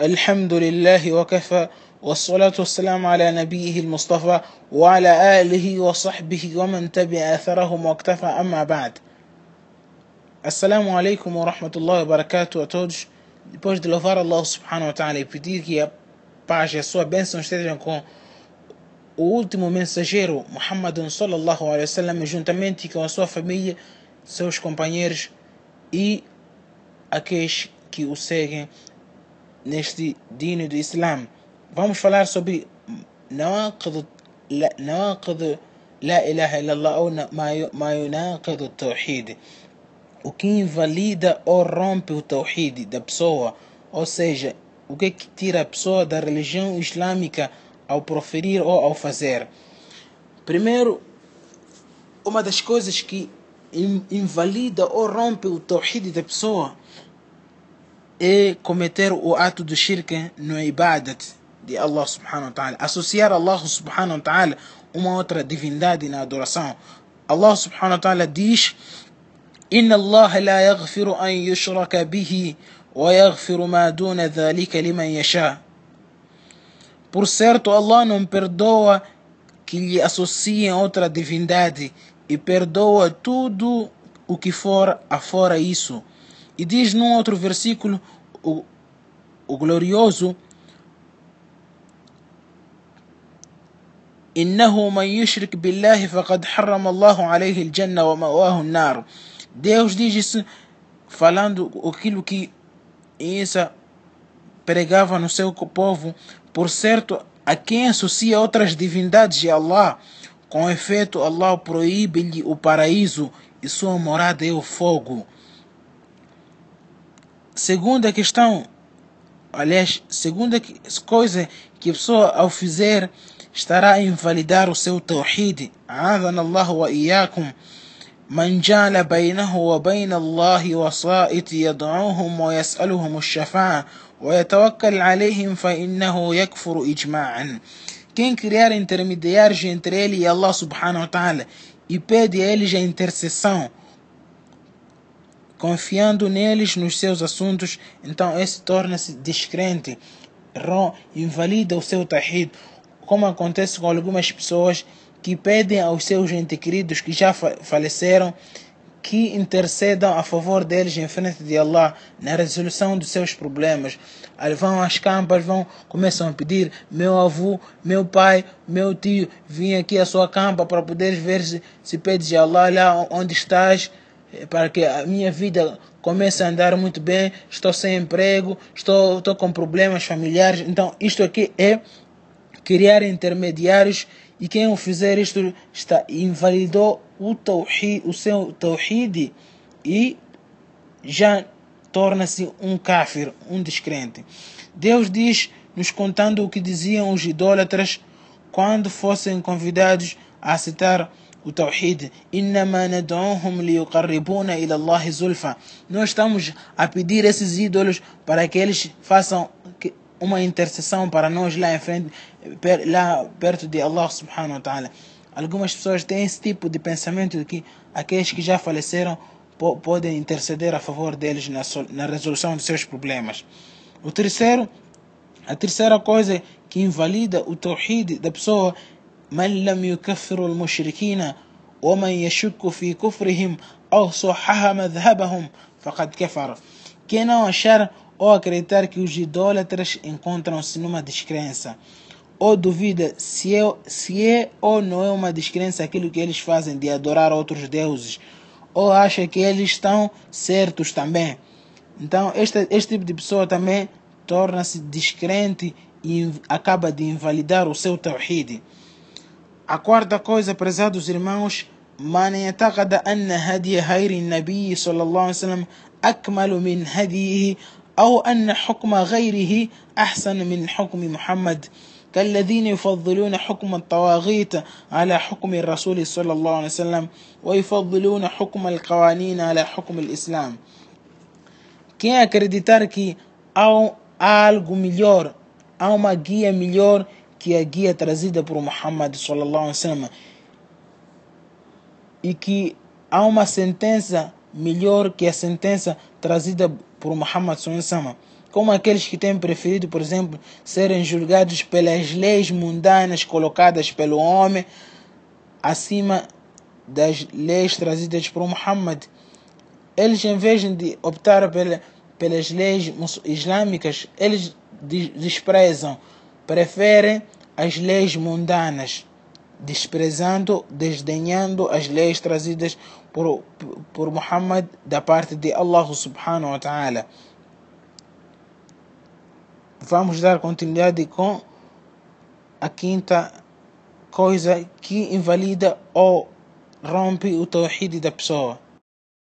الحمد لله وكفى والصلاة والسلام على نبيه المصطفى وعلى آله وصحبه ومن تبع أثرهم واكتفى أما بعد Assalamu alaikum wa rahmatullahi wa barakatuh a todos. Depois de louvar Allah subhanahu wa ta'ala e pedir que a paz e a sua bênção estejam com o último mensageiro, Muhammad sallallahu alaihi wasallam, juntamente com a sua família, seus companheiros e aqueles que o seguem neste dino do Islã. Vamos falar sobre nawaqid la ilaha illallah ou ma yunaqid o-tawhid o que invalida ou rompe o tawhid da pessoa, ou seja, o que, é que tira a pessoa da religião islâmica ao proferir ou ao fazer. Primeiro, uma das coisas que invalida ou rompe o tawhid da pessoa é cometer o ato do shirk no ibadat de Allah subhanahu wa ta'ala. Associar Allah subhanahu wa ta'ala uma outra divindade na adoração. Allah subhanahu wa ta'ala diz: Inna Allah la yaghfiru an yushraka bihi wa yaghfiru ma duna dhalika liman yasha. Por certo, Allah não perdoa que lhe associem outra divindade e perdoa tudo o que for afora isso E diz num outro versículo, o, o glorioso, إنه من يشرك بالله فقد حرم الله عليه الجنة ومأواه النار Deus diz isso falando aquilo que Isa pregava no seu povo. Por certo, a quem associa outras divindades de Allah, com efeito, Allah proíbe-lhe o paraíso e sua morada é o fogo. Segunda questão, aliás, segunda coisa que a pessoa ao fizer estará a invalidar o seu tawhid. A'adana Allah wa iyyakum. من جعل بينه وبين الله وسائط يدعوهم ويسألهم الشفاعة ويتوكل عليهم فإنه يكفر إجماعا quem criar intermediários entre ele e Allah subhanahu wa ta'ala e pede a eles a intercessão confiando neles nos seus assuntos então esse torna-se descrente invalida o seu tahid como acontece com algumas pessoas que pedem aos seus entes queridos que já faleceram que intercedam a favor deles em frente de Allah na resolução dos seus problemas. Aí vão às campas, vão, começam a pedir, meu avô, meu pai, meu tio, vim aqui à sua campa para poder ver se, se pedes a Allah lá onde estás, para que a minha vida comece a andar muito bem, estou sem emprego, estou, estou com problemas familiares. Então isto aqui é criar intermediários e quem o fizer isto está invalidou o, tawhid, o seu tawhid e já torna-se um kafir, um descrente. Deus diz, nos contando o que diziam os idólatras quando fossem convidados a aceitar o Tawhid, nós estamos a pedir esses ídolos para que eles façam uma intercessão para nós lá em frente, lá perto de Allah subhanahu wa ta'ala. Algumas pessoas têm esse tipo de pensamento de que aqueles que já faleceram podem interceder a favor deles na, na resolução de seus problemas. O terceiro, a terceira coisa que invalida o tawhid da pessoa من لم يكفر المشركين ومن يشك في كفرهم أو صحح مذهبهم فقد كفر. Quem não achar ou acreditar que os idólatras encontram-se numa descrença, ou duvida se é, se é ou não é uma descrença aquilo que eles fazem de adorar outros deuses, ou acha que eles estão certos também. Então, este, este tipo de pessoa também torna-se descrente e acaba de invalidar o seu tawhid. A quarta coisa, prezados irmãos, من يعتقد أن هدي خير النبي صلى الله عليه وسلم أكمل من هديه أو أن حكم غيره أحسن من حكم محمد كالذين يفضلون حكم الطواغيت على حكم الرسول صلى الله عليه وسلم ويفضلون حكم القوانين على حكم الإسلام. Quem acreditar que há algo melhor, há uma guia melhor que a guia trazida por Muhammad sallallahu alaihi wasallam e que há uma sentença melhor que a sentença trazida por Muhammad sallallahu alaihi wasallam como aqueles que têm preferido, por exemplo, serem julgados pelas leis mundanas colocadas pelo homem acima das leis trazidas por Muhammad. Eles, em vez de optar pela, pelas leis islâmicas, eles desprezam, preferem as leis mundanas, desprezando, desdenhando as leis trazidas por, por Muhammad da parte de Allah subhanahu wa ta'ala. Vamos dar continuidade com a quinta coisa que invalida ou rompe o tawhid da pessoa.